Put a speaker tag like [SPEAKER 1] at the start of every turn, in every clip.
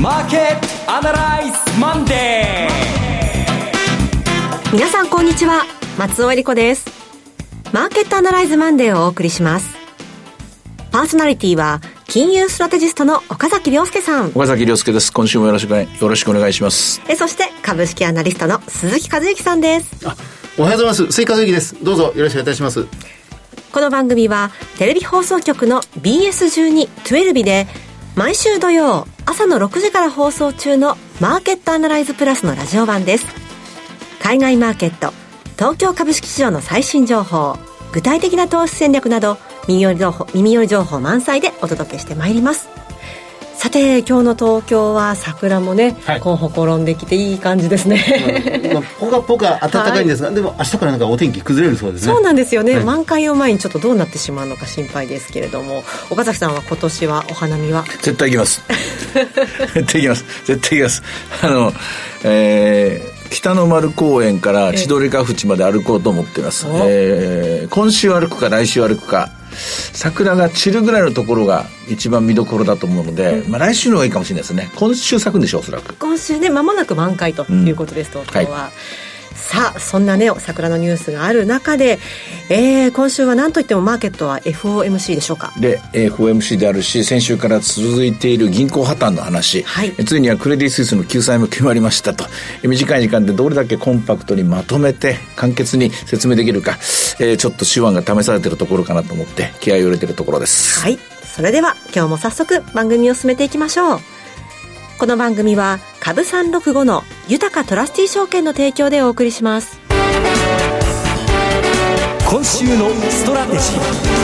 [SPEAKER 1] マーケットアナライズマンデ
[SPEAKER 2] ー。皆さんこんにちは。松尾英里子です。マーケットアナライズマンデーをお送りします。パーソナリティは金融ストラテジストの岡崎良介さん。
[SPEAKER 3] 岡崎良介です。今週もよろしくよろしくお願いします。
[SPEAKER 2] えそして株式アナリストの鈴木一之さんです。
[SPEAKER 4] おはようございます。鈴木一之です。どうぞよろしくお願いいたします。
[SPEAKER 2] この番組はテレビ放送局の BS12-12 で毎週土曜朝の6時から放送中のマーケットアナライズプラスのラジオ版です。海外マーケット東京株式市場の最新情報具体的な投資戦略など耳寄り情報耳寄り情報満載でお届けしてまいります。さて今日の東京は桜もね、はい、こうほころんできていい感じですね、
[SPEAKER 4] まあ、ポカポカ暖かいんですが、はい、でも明日からなんかお天気崩れるそうですね。
[SPEAKER 2] そうなんですよね、はい、満開を前にちょっとどうなってしまうのか心配ですけれども岡崎さんは今年はお花見は？
[SPEAKER 3] 絶対行きます。絶対行きます。絶対行きます。あのえー北の丸公園から千鳥ヶ淵まで歩こうと思っています、えー、今週歩くか来週歩くか。桜が散るぐらいのところが一番見どころだと思うので、うん、まあ、来週の方がいいかもしれないですね。今週咲くんでしょうおそらく。
[SPEAKER 2] 今週ね間もなく満開ということです、うん、東京は、はいさあそんなね桜のニュースがある中で、えー、今週は何といってもマーケットは FOMC でしょうか？
[SPEAKER 3] で FOMC であるし先週から続いている銀行破綻の話、はい、ついにはクレディ・スイスの救済も決まりましたと。短い時間でどれだけコンパクトにまとめて簡潔に説明できるか、えー、ちょっと手腕が試されているところかなと思って気合を入れているところです。
[SPEAKER 2] はい。それでは今日も早速番組を進めていきましょうこの番組は株三六五の豊かトラスティ証券の提供でお送りします。
[SPEAKER 1] 今週のストラテジー。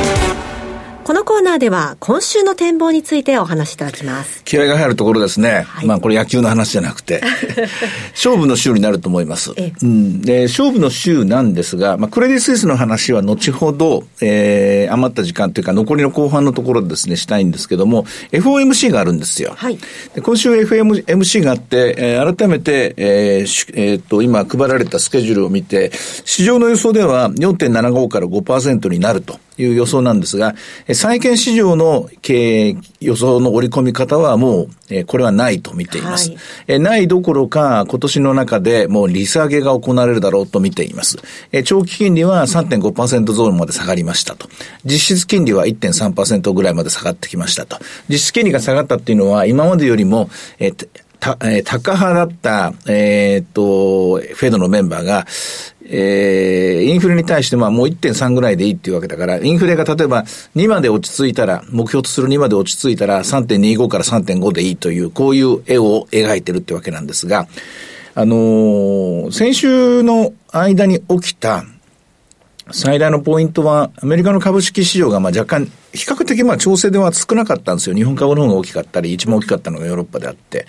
[SPEAKER 2] このコーナーでは今週の展望についてお話しいただきます。
[SPEAKER 3] 気合が入るところですね。はい、まあこれ野球の話じゃなくて、勝負の週になると思います。うん、で勝負の週なんですが、まあクレディ・スイスの話は後ほど、えー、余った時間というか残りの後半のところでですね、したいんですけども、FOMC があるんですよ。はい、で今週 FOMC があって、えー、改めて、えーえー、っと、今配られたスケジュールを見て、市場の予想では4.75から5%になると。いう予想なんですが、債券市場の経営予想の織り込み方はもう、えこれはないと見ています。はい、えないどころか、今年の中でもう利下げが行われるだろうと見ています。え長期金利は3.5%ゾーンまで下がりましたと。実質金利は1.3%ぐらいまで下がってきましたと。実質金利が下がったっていうのは、今までよりも、えた、えー、高派だった、えー、っと、フェドのメンバーが、えー、インフレに対してまあもう1.3ぐらいでいいっていうわけだから、インフレが例えば2まで落ち着いたら、目標とする2まで落ち着いたら3.25から3.5でいいという、こういう絵を描いてるってわけなんですが、あのー、先週の間に起きた最大のポイントは、アメリカの株式市場がまあ若干比較的まあ調整では少なかったんですよ。日本株の方が大きかったり、一番大きかったのがヨーロッパであって。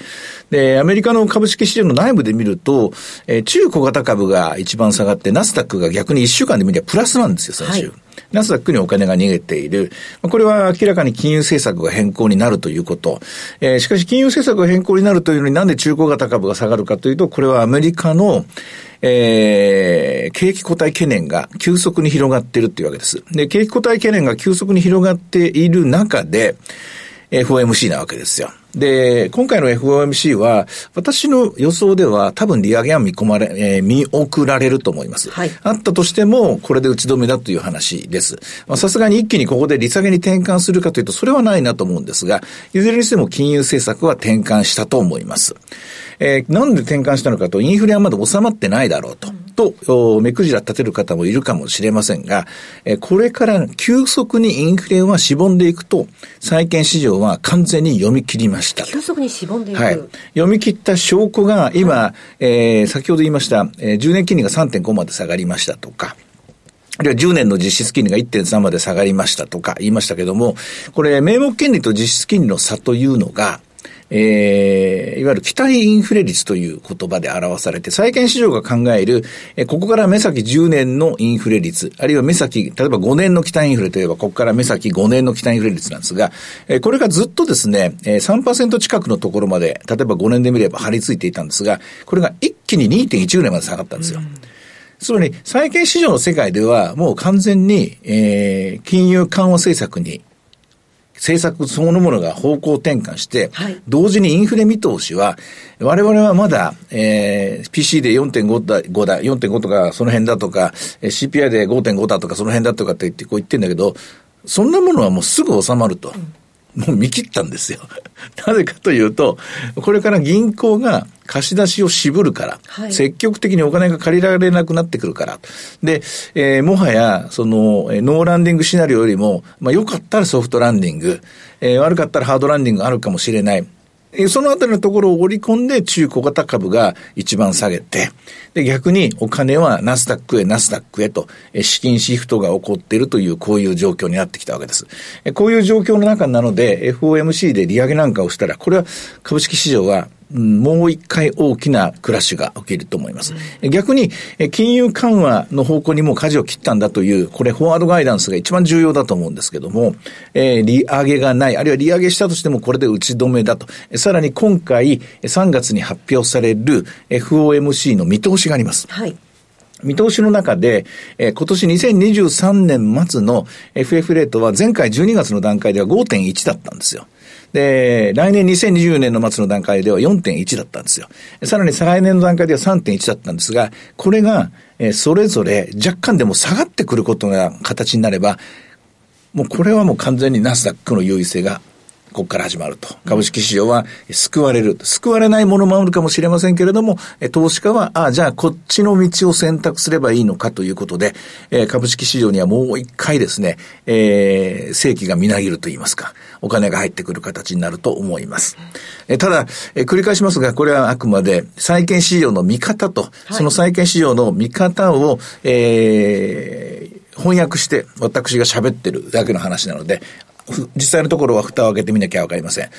[SPEAKER 3] で、アメリカの株式市場の内部で見ると、えー、中小型株が一番下がって、ナスダックが逆に1週間で見ればプラスなんですよ、先週。はい、ナスダックにお金が逃げている。これは明らかに金融政策が変更になるということ。えー、しかし金融政策が変更になるというのになんで中小型株が下がるかというと、これはアメリカの、えー、景気後退懸念が急速に広がっているというわけです。で、景気後退懸念が急速に広がっている中で、FOMC なわけですよ。で、今回の FOMC は、私の予想では多分利上げは見込まれ、えー、見送られると思います。はい。あったとしても、これで打ち止めだという話です。まあ、さすがに一気にここで利下げに転換するかというと、それはないなと思うんですが、いずれにしても金融政策は転換したと思います。えー、なんで転換したのかと、インフレはまだ収まってないだろうと。と、目くじら立てる方もいるかもしれませんが、えこれから急速にインフレはしぼんでいくと、債券市場は完全に読み切りました
[SPEAKER 2] 急速にしぼんでいく。
[SPEAKER 3] はい。読み切った証拠が今、はい、えー、先ほど言いました、えー、10年金利が3.5まで下がりましたとか、あるいは10年の実質金利が1.3まで下がりましたとか言いましたけども、これ、名目金利と実質金利の差というのが、えー、いわゆる期待インフレ率という言葉で表されて、債券市場が考える、えー、ここから目先10年のインフレ率、あるいは目先、例えば5年の期待インフレといえば、ここから目先5年の期待インフレ率なんですが、えー、これがずっとですね、えー、3%近くのところまで、例えば5年で見れば張り付いていたんですが、これが一気に2.1ぐらいまで下がったんですよ。つまり、債券市場の世界では、もう完全に、えー、金融緩和政策に政策そのものが方向転換して、はい、同時にインフレ見通しは、我々はまだ、えー、PC で4.5だ、5だ、4.5とかその辺だとか、CPI で5.5だとかその辺だとかって言ってこう言ってんだけど、そんなものはもうすぐ収まると。うんもう見切ったんですよ。なぜかというと、これから銀行が貸し出しを渋るから、はい、積極的にお金が借りられなくなってくるから。で、えー、もはや、その、ノーランディングシナリオよりも、まあ良かったらソフトランディング、えー、悪かったらハードランディングあるかもしれない。そのあたりのところを織り込んで中小型株が一番下げて、で、逆にお金はナスダックへナスダックへと、資金シフトが起こっているという、こういう状況になってきたわけです。こういう状況の中なので、FOMC で利上げなんかをしたら、これは株式市場はもう一回大きなクラッシュが起きると思います。うん、逆に、金融緩和の方向にも舵を切ったんだという、これ、フォワードガイダンスが一番重要だと思うんですけども、えー、利上げがない、あるいは利上げしたとしてもこれで打ち止めだと。さらに今回、3月に発表される FOMC の見通しがあります。はい。見通しの中で、えー、今年2023年末の FF レートは前回12月の段階では5.1だったんですよ。で、来年2020年の末の段階では4.1だったんですよ。さらに再来年の段階では3.1だったんですが、これが、えそれぞれ若干でも下がってくることが形になれば、もうこれはもう完全にナスダックの優位性がここから始まると。株式市場は救われる。救われないものもあるかもしれませんけれども、投資家は、ああ、じゃあこっちの道を選択すればいいのかということで、え株式市場にはもう一回ですね、えー、正規がみなぎると言いますか、お金が入ってくる形になると思います。えただ、え繰り返しますが、これはあくまで債券市場の見方と、その債券市場の見方を、えー、翻訳して私が喋ってるだけの話なので、実際のところは蓋を開けてみなきゃわかりません。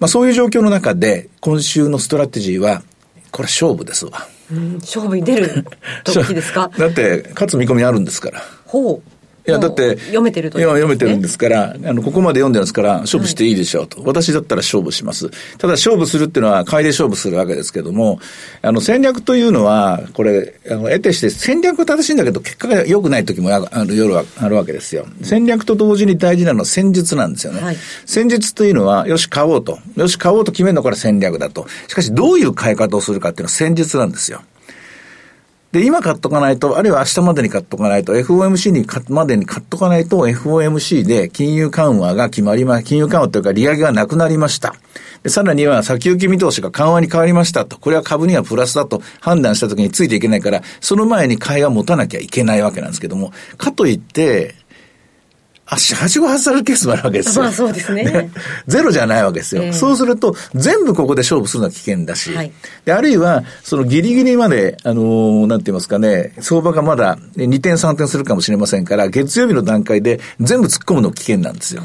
[SPEAKER 3] まあそういう状況の中で、今週のストラテジーは、これ勝負ですわ。
[SPEAKER 2] うん、勝負に出る時ですか？
[SPEAKER 3] だって、勝つ見込みあるんですから。
[SPEAKER 2] ほう。
[SPEAKER 3] いや、だって、
[SPEAKER 2] 読めてると
[SPEAKER 3] い、ね、読めてるんですから、あの、ここまで読んでるんですから、勝負していいでしょうと。はい、私だったら勝負します。ただ、勝負するっていうのは、買いで勝負するわけですけども、あの、戦略というのは、これ、あの、得てして、戦略は正しいんだけど、結果が良くない時もある、夜はあるわけですよ。戦略と同時に大事なのは戦術なんですよね。はい、戦術というのは、よし、買おうと。よし、買おうと決めるのはこれ戦略だと。しかし、どういう買い方をするかっていうのは戦術なんですよ。で、今買っとかないと、あるいは明日までに買っとかないと、FOMC にまでに買っとかないと、FOMC で金融緩和が決まりま、金融緩和というか利上げがなくなりました。で、さらには先行き見通しが緩和に変わりましたと。これは株にはプラスだと判断した時についていけないから、その前に買いが持たなきゃいけないわけなんですけども、かといって、足、はしご外されるケースもあるわけですよ。
[SPEAKER 2] まあそうですね。
[SPEAKER 3] ゼロじゃないわけですよ。えー、そうすると、全部ここで勝負するのは危険だし、はい、であるいは、そのギリギリまで、あのー、なんて言いますかね、相場がまだ2点3点するかもしれませんから、月曜日の段階で全部突っ込むの危険なんですよ。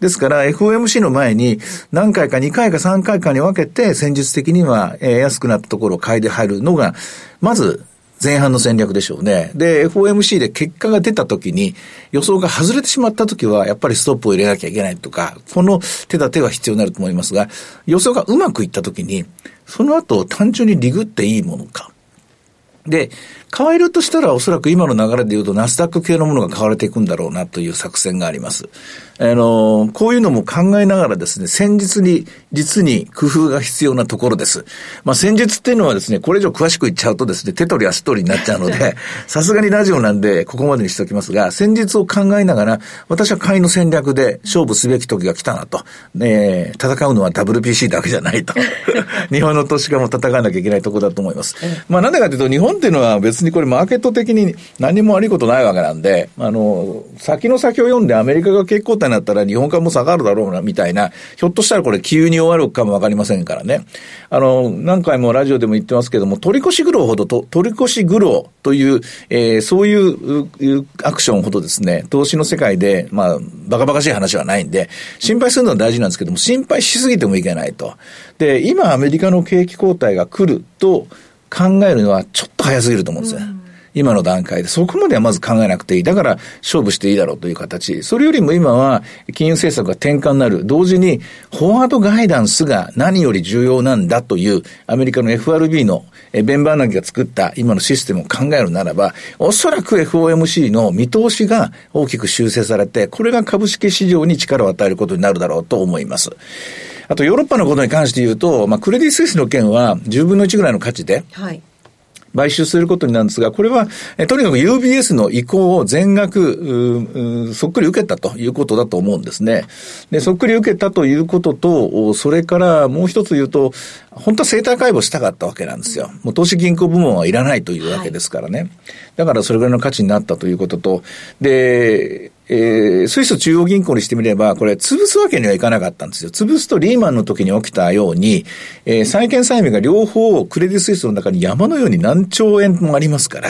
[SPEAKER 3] ですから FOMC の前に何回か2回か3回かに分けて戦術的には安くなったところを買いで入るのが、まず前半の戦略でしょうね。で、FOMC で結果が出た時に、予想が外れてしまった時は、やっぱりストップを入れなきゃいけないとか、この手立ては必要になると思いますが、予想がうまくいった時に、その後単純にリグっていいものか。で、変えるとしたらおそらく今の流れで言うとナスダック系のものが買われていくんだろうなという作戦があります。あの、こういうのも考えながらですね、戦術に、実に工夫が必要なところです。まあ、戦術っていうのはですね、これ以上詳しく言っちゃうとですね、手取り足取りになっちゃうので、さすがにラジオなんで、ここまでにしておきますが、戦術を考えながら、私は買いの戦略で勝負すべき時が来たなと。ね、戦うのは WPC だけじゃないと。日本の投資家も戦わなきゃいけないところだと思います。まあ、なんでかというと、日本っていうのは別にこれマーケット的に何も悪いことないわけなんで、あの、先の先を読んでアメリカが結構なったら日本株も下がるだろうな、みたいな、ひょっとしたらこれ急に終わるかもわかりませんからね。あの、何回もラジオでも言ってますけども、取り越し苦労ほどと、取り越し苦労という、えー、そういうアクションほどですね、投資の世界で、まあ、バカバカしい話はないんで、心配するのは大事なんですけども、心配しすぎてもいけないと。で、今アメリカの景気後退が来ると考えるのはちょっと早すぎると思うんですよ。今の段階で。そこまではまず考えなくていい。だから勝負していいだろうという形。それよりも今は金融政策が転換になる。同時にフォワードガイダンスが何より重要なんだというアメリカの FRB のベンバーナギが作った今のシステムを考えるならば、おそらく FOMC の見通しが大きく修正されて、これが株式市場に力を与えることになるだろうと思います。あとヨーロッパのことに関して言うと、まあ、クレディ・スイスの件は10分の1ぐらいの価値で、はい買収することになるんですが、これは、えとにかく UBS の意向を全額、そっくり受けたということだと思うんですね。で、そっくり受けたということと、それからもう一つ言うと、本当は生態解剖したかったわけなんですよ。もう投資銀行部門はいらないというわけですからね。はい、だからそれぐらいの価値になったということと、で、えー、スイス中央銀行にしてみれば、これ、潰すわけにはいかなかったんですよ。潰すとリーマンの時に起きたように、えー、債券債務が両方クレディスイスの中に山のように何兆円もありますから、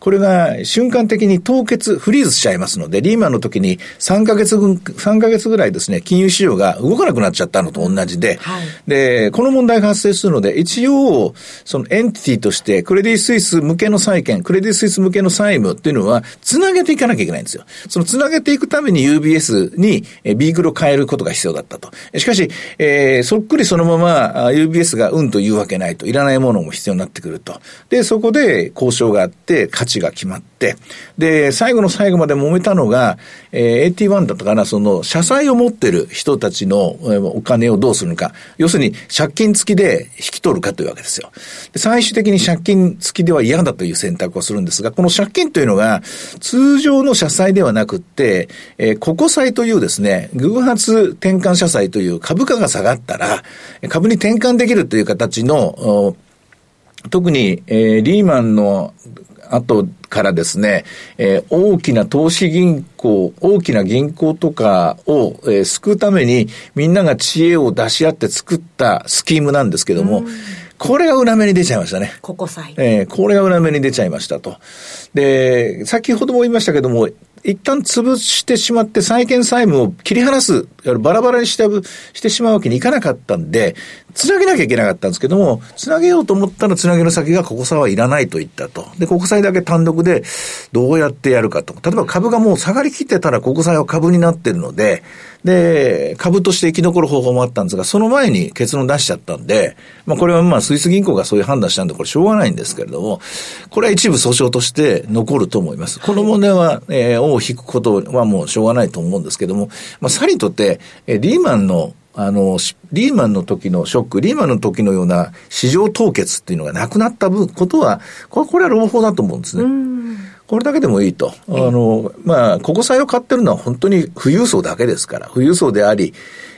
[SPEAKER 3] これが瞬間的に凍結、フリーズしちゃいますので、リーマンの時に3ヶ月分、3ヶ月ぐらいですね、金融市場が動かなくなっちゃったのと同じで、はい、で、この問題が発生するので、一応、そのエンティティとして、クレディスイス向けの債券、クレディスイス向けの債務っていうのは、つなげていかなきゃいけないんですよ。そのつなげていくために UBS にビークルを変えることが必要だったと。しかし、えー、そっくりそのまま UBS がうんと言うわけないと。いらないものも必要になってくると。で、そこで交渉があって、価値が決まって、で、最後の最後まで揉めたのが、えー、AT1 だったかな、その、社債を持ってる人たちのお金をどうするのか。要するに、借金付きで引き取るかというわけですよ。で最終的に借金付きでは嫌だという選択をするんですが、この借金というのが、通常の社債ではなくって、えー、ココ債というですね、偶発転換社債という株価が下がったら、株に転換できるという形の、特に、えー、リーマンの後からですね、えー、大きな投資銀行、大きな銀行とかを、えー、救うためにみんなが知恵を出し合って作ったスキームなんですけども、これが裏目に出ちゃいましたね。
[SPEAKER 2] ここさ
[SPEAKER 3] えー、これが裏目に出ちゃいましたと。で、先ほども言いましたけども、一旦潰してしまって債権債務を切り離す、バラバラにしてしてしまうわけにいかなかったんで、つなげなきゃいけなかったんですけども、つなげようと思ったらつなげる先がここさはいらないと言ったと。で、国債だけ単独でどうやってやるかと。例えば株がもう下がりきってたら国債は株になってるので、で、株として生き残る方法もあったんですが、その前に結論出しちゃったんで、まあこれはまあスイス銀行がそういう判断したんで、これしょうがないんですけれども、これは一部訴訟として残ると思います。この問題は、えー、を引くことはもうしょうがないと思うんですけども、まあさりとって、えー、リーマンのあの、リーマンの時のショック、リーマンの時のような市場凍結っていうのがなくなったことは、これこれは朗報だと思うんですね。これだけでもいいと。あの、まあ、国債を買ってるのは本当に富裕層だけですから、富裕層であり、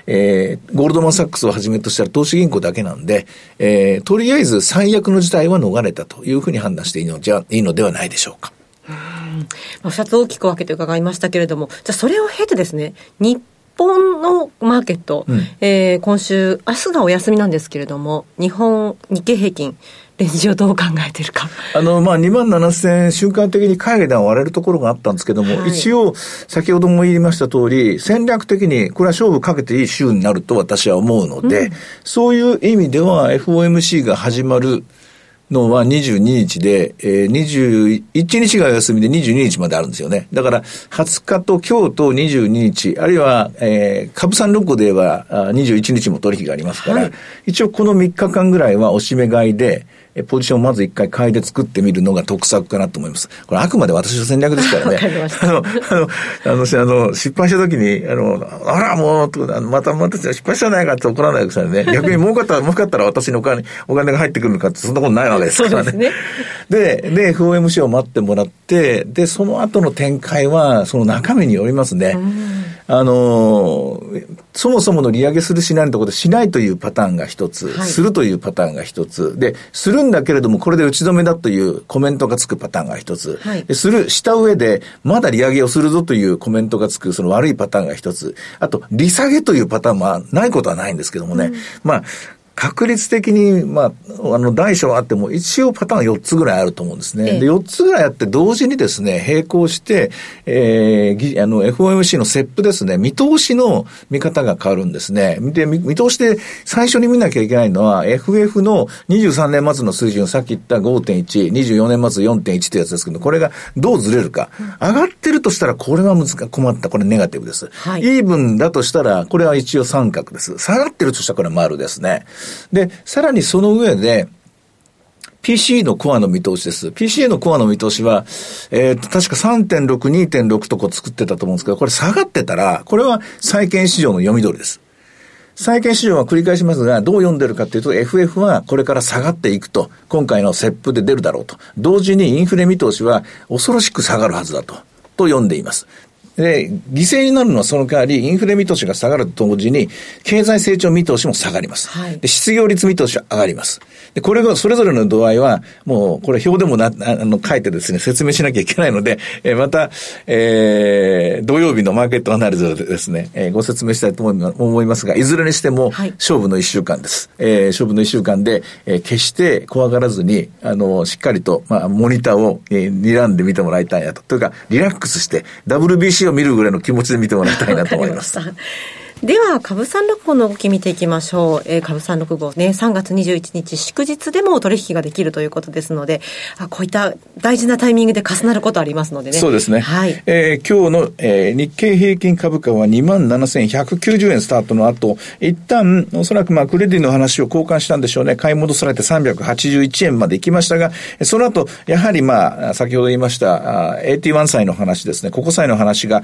[SPEAKER 3] えー、ゴールドマンサックスをはじめとしたら投資銀行だけなんで、えー、とりあえず最悪の事態は逃れたというふうに判断していいのじゃ、いいのではないでしょうか。うん。
[SPEAKER 2] まあ、二つ大きく分けて伺いましたけれども、じゃあそれを経てですね、日本のマーケット、うん、えー、今週、明日がお休みなんですけれども、日本、日経平均、レンジをどう考えてるか。
[SPEAKER 3] あの、まあ、2万7000円瞬間的に海外では割れるところがあったんですけども、はい、一応、先ほども言いました通り、戦略的に、これは勝負かけていい週になると私は思うので、うん、そういう意味では FOMC が始まる、のは22日で、えー、21日が休みで22日まであるんですよね。だから、20日と今日と22日、あるいは、えー、株三六個では21日も取引がありますから、はい、一応この3日間ぐらいはおしめ買いで、ポジションをまず一回買いで作ってみるのが得策かなと思います。これあくまで私の戦略ですからね。あの、あの、あの、失敗した時に、あの、あら、もう、またまた失敗したないかって怒らないでくださいね。逆に儲かったら、儲かったら私のお金、お金が入ってくるのかってそんなことないわけですからね。ねで、で、FOMC を待ってもらって、で、その後の展開は、その中身によりますね。あの、そもそもの利上げするしないのところでしないというパターンが一つ、はい、するというパターンが一つ、で、するんだけれどもこれで打ち止めだというコメントがつくパターンが一つ、はい、する、した上で、まだ利上げをするぞというコメントがつくその悪いパターンが一つ、あと、利下げというパターンはないことはないんですけどもね、うん、まあ、確率的に、まあ、あの、大小あっても、一応パターン4つぐらいあると思うんですね。ええ、で、4つぐらいあって、同時にですね、並行して、えー、あの、FOMC のセップですね、見通しの見方が変わるんですね。で、見通しで最初に見なきゃいけないのは、FF の23年末の水準、さっき言った5.1、24年末4.1というやつですけど、これがどうずれるか。上がってるとしたら、これは難困った。これネガティブです。はい、イーブンだとしたら、これは一応三角です。下がってるとしたら、これは丸ですね。で、さらにその上で、PC のコアの見通しです。PC のコアの見通しは、えっー、確か3.6、2.6とこ作ってたと思うんですけど、これ下がってたら、これは債券市場の読み通りです。債券市場は繰り返しますが、どう読んでるかというと、FF はこれから下がっていくと、今回のセップで出るだろうと。同時にインフレ見通しは恐ろしく下がるはずだと、と読んでいます。で、犠牲になるのはその代わり、インフレ見通しが下がると同時に、経済成長見通しも下がります。はい、で、失業率見通しは上がります。で、これが、それぞれの度合いは、もう、これ表でもな、あの、書いてですね、説明しなきゃいけないので、えー、また、えー、土曜日のマーケットアナリズでですね、えー、ご説明したいと思いますが、いずれにしても、勝負の一週間です。はい、えー、勝負の一週間で、えー、決して怖がらずに、あの、しっかりと、まあ、モニターを、えー、睨んで見てもらいたいなと。というか、リラックスして、WBC を見るぐらいの気持ちで見てもらいたいなと思います。
[SPEAKER 2] では、株三六五の動き見ていきましょう。えー、株三六五ね、3月21日祝日でも取引ができるということですので、あこういった大事なタイミングで重なることありますのでね。
[SPEAKER 3] そうですね。はい。えー、今日の、えー、日経平均株価は27,190円スタートの後、一旦、おそらくまあ、クレディの話を交換したんでしょうね。買い戻されて381円まで行きましたが、その後、やはりまあ、先ほど言いました、81歳の話ですね。ここ歳の話が、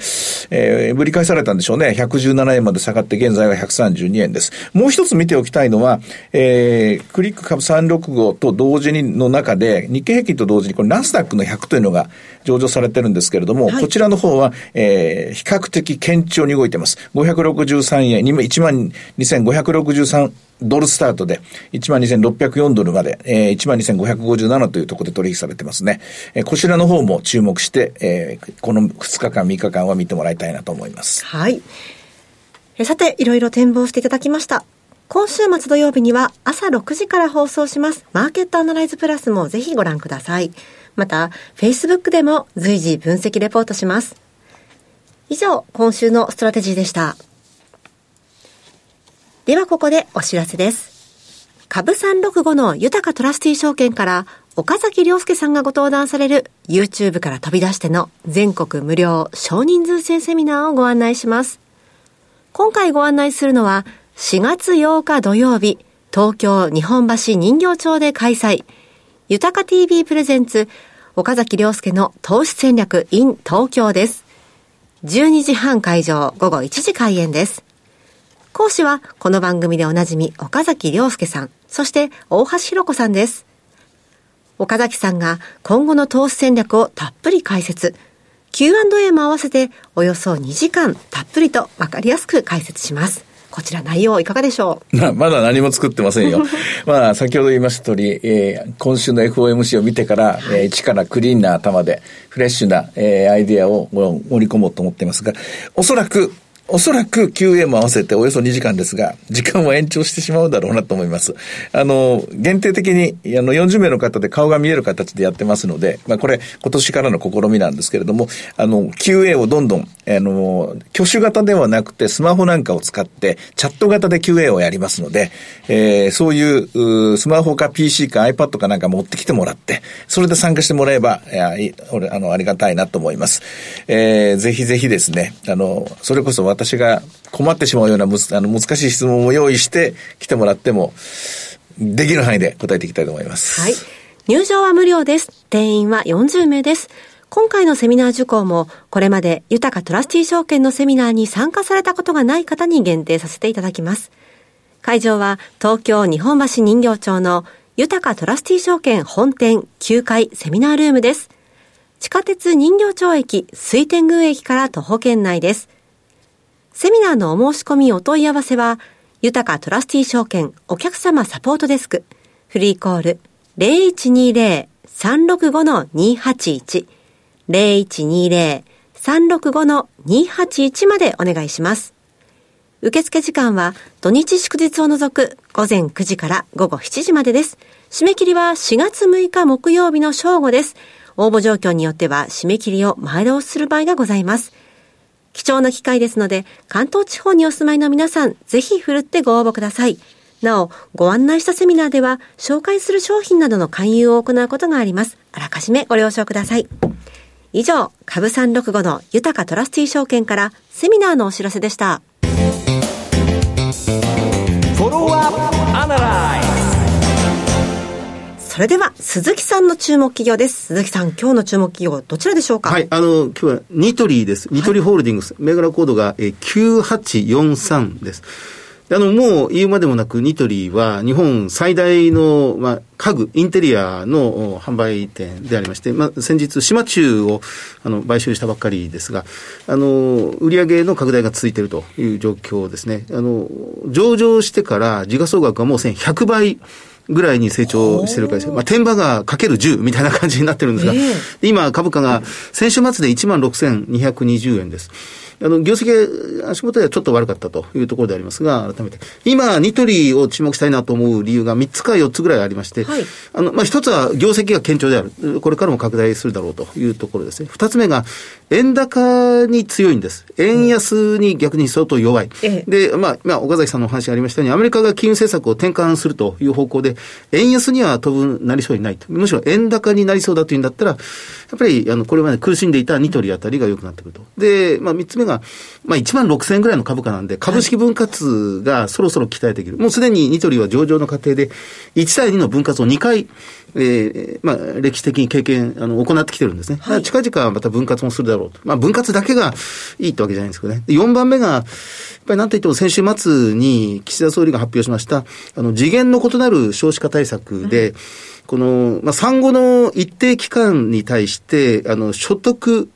[SPEAKER 3] えー、ぶり返されたんでしょうね。117円まで下がって現在は132円です。もう一つ見ておきたいのは、えー、クリック株365と同時にの中で、日経平均と同時にこれナスダックの100というのが上場されてるんですけれども、はい、こちらの方は、えー、比較的堅調に動いてます。563円、1万2563ドルスタートで12,604ドルまで、えー、12,557というところで取引されてますね。えー、こちらの方も注目して、えー、この2日間、3日間は見てもらいたいなと思います。
[SPEAKER 2] はい。さて、いろいろ展望していただきました。今週末土曜日には朝6時から放送しますマーケットアナライズプラスもぜひご覧ください。また、Facebook でも随時分析レポートします。以上、今週のストラテジーでした。ではここでお知らせです。株365の豊かトラスティー証券から岡崎良介さんがご登壇される YouTube から飛び出しての全国無料少人数制セミナーをご案内します。今回ご案内するのは、4月8日土曜日、東京日本橋人形町で開催、豊か TV プレゼンツ、岡崎良介の投資戦略 in 東京です。12時半会場、午後1時開演です。講師は、この番組でおなじみ、岡崎良介さん、そして大橋弘子さんです。岡崎さんが今後の投資戦略をたっぷり解説、Q&A も合わせておよそ2時間たっぷりとわかりやすく解説します。こちら内容いかがでしょ
[SPEAKER 3] う？ままだ何も作ってませんよ。まあ先ほど言いました通り、えー、今週の FOMC を見てから、えー、一からクリーンな頭でフレッシュな、えー、アイディアを盛り込もうと思っていますが、おそらくおそらく QA も合わせておよそ2時間ですが、時間は延長してしまうだろうなと思います。あの、限定的に、あの、40名の方で顔が見える形でやってますので、まあ、これ、今年からの試みなんですけれども、あの、QA をどんどん、あの、挙手型ではなくて、スマホなんかを使って、チャット型で QA をやりますので、えー、そういう、スマホか PC か iPad かなんか持ってきてもらって、それで参加してもらえば、いや、あの、ありがたいなと思います。えー、ぜひぜひですね、あの、それこそ私私が困ってしまうようなむあの難しい質問を用意して来てもらっても、できる範囲で答えていきたいと思います。
[SPEAKER 2] はい。入場は無料です。定員は40名です。今回のセミナー受講も、これまで豊かトラスティ証券のセミナーに参加されたことがない方に限定させていただきます。会場は東京日本橋人形町の豊かトラスティ証券本店9階セミナールームです。地下鉄人形町駅水天宮駅から徒歩圏内です。セミナーのお申し込みお問い合わせは、豊かトラスティ証券お客様サポートデスク、フリーコール0120-365-281、0120-365-281までお願いします。受付時間は土日祝日を除く午前9時から午後7時までです。締め切りは4月6日木曜日の正午です。応募状況によっては締め切りを前倒しする場合がございます。貴重な機会ですので、関東地方にお住まいの皆さん、ぜひ振るってご応募ください。なお、ご案内したセミナーでは、紹介する商品などの勧誘を行うことがあります。あらかじめご了承ください。以上、株365の豊かトラスティー証券からセミナーのお知らせでした。フォロワーアナライズそれでは、鈴木さんの注目企業です。鈴木さん、今日の注目企業、どちらでしょうか？
[SPEAKER 4] はい、あの、今日はニトリです。ニトリホールディングス。はい、銘柄コードがえ9843です。あの、もう言うまでもなく、ニトリは日本最大の、まあ、家具、インテリアの販売店でありまして、まあ、先日、島中を、あの、買収したばっかりですが、あの、売上の拡大が続いているという状況ですね。あの、上場してから時価総額はもう1100倍ぐらいに成長してる会社。まあ、天馬がかける10みたいな感じになってるんですが、えー、今株価が先週末で1万6220円です。あの、業績足元ではちょっと悪かったというところでありますが、改めて。今、ニトリを注目したいなと思う理由が3つか4つぐらいありまして、はい、あの、まあ、1つは業績が堅調である。これからも拡大するだろうというところですね。2つ目が、円高に強いんです。円安に逆に相当弱い。うん、で、まあ、まあ、岡崎さんのお話がありましたように、アメリカが金融政策を転換するという方向で、円安には飛ぶなりそうにないと。むしろ円高になりそうだというんだったら、やっぱり、あの、これまで苦しんでいたニトリあたりが良くなってくると。で、まあ、3つ目が、まあ、1万6000円ぐらいの株価なんで、株式分割がそろそろ期待できる。もうすでにニトリは上場の過程で、1対2の分割を2回、えー、まあ、歴史的に経験、あの、行ってきてるんですね。はい、近々また分割もするだろうと。まあ、分割だけがいいってわけじゃないんですけどね。4番目が、やっぱりなんといっても先週末に岸田総理が発表しました、あの、次元の異なる少子化対策で、うんこの、まあ、産後の一定期間に対して、あの、所得、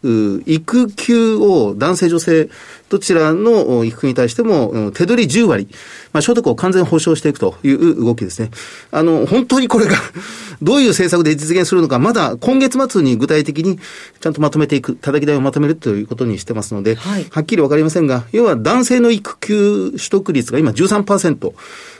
[SPEAKER 4] 育休を男性女性、どちらの育休に対しても、手取り10割、まあ、所得を完全保障していくという動きですね。あの、本当にこれが どういう政策で実現するのか、まだ今月末に具体的にちゃんとまとめていく、叩き台をまとめるということにしてますので、はい、はっきりわかりませんが、要は男性の育休取得率が今13%、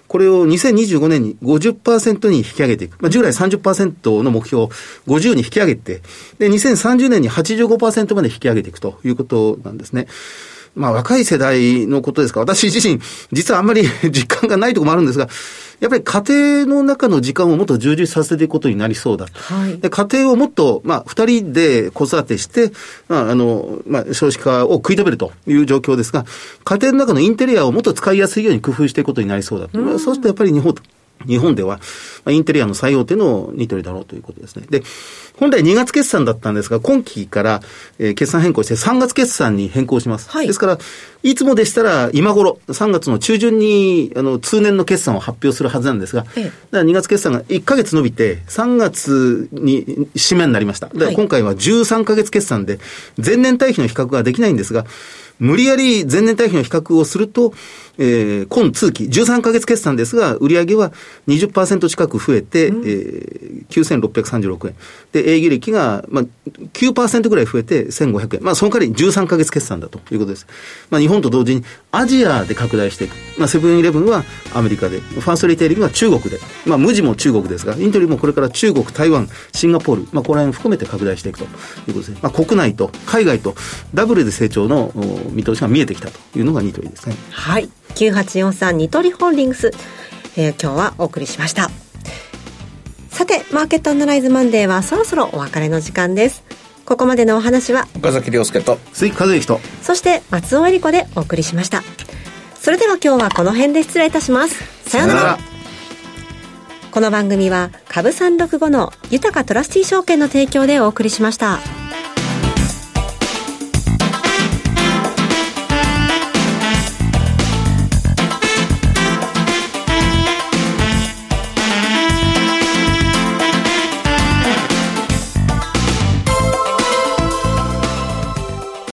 [SPEAKER 4] これを2025年に50%に引き上げていく。まあ、従来30%の目標を50に引き上げて、で、2030年に85%まで引き上げていくということなんですね。まあ若い世代のことですから、私自身、実はあんまり 実感がないところもあるんですが、やっぱり家庭の中の時間をもっと充実させていくことになりそうだと。はい、で家庭をもっと、まあ、二人で子育てして、まあ、あの、まあ、少子化を食い止めるという状況ですが、家庭の中のインテリアをもっと使いやすいように工夫していくことになりそうだと。そうするとやっぱり日本、日本では、インテリアの最大手のニトリだろうということですね。で、本来2月決算だったんですが、今期から、えー、決算変更して3月決算に変更します。はい、ですから、いつもでしたら今頃、3月の中旬に、あの、通年の決算を発表するはずなんですが、ええ、だから2月決算が1ヶ月伸びて、3月に締めになりました。で、今回は13ヶ月決算で、前年対比の比較ができないんですが、無理やり前年対比の比較をすると、えー、今通期、13ヶ月決算ですが、売上は20%近く増えて、うん、えー、9636円。で、営業利が、まあ、9%ぐらい増えて1500円。まあ、その代わり13ヶ月決算だということです。まあ、日本と同時にアジアで拡大していく。まあ、セブンイレブンはアメリカで、ファーストリテイリングは中国で、まあ、無地も中国ですが、イントリもこれから中国、台湾、シンガポール、まあ、ここら辺含めて拡大していくということですね。まあ、国内と海外とダブルで成長の見通しが見えてきたというのがニトリですね。
[SPEAKER 2] はい。9843ニトリホールディングス、えー、今日はお送りしました。さてマーケットアナライズマンデーはそろそろお別れの時間です。ここまでのお話は
[SPEAKER 3] 岡崎良介と
[SPEAKER 4] 鈴木一之と
[SPEAKER 2] そして松尾英里子でお送りしました。それでは今日はこの辺で失礼いたします。さようなら。この番組は株365のゆたかトラスティ証券の提供でお送りしました。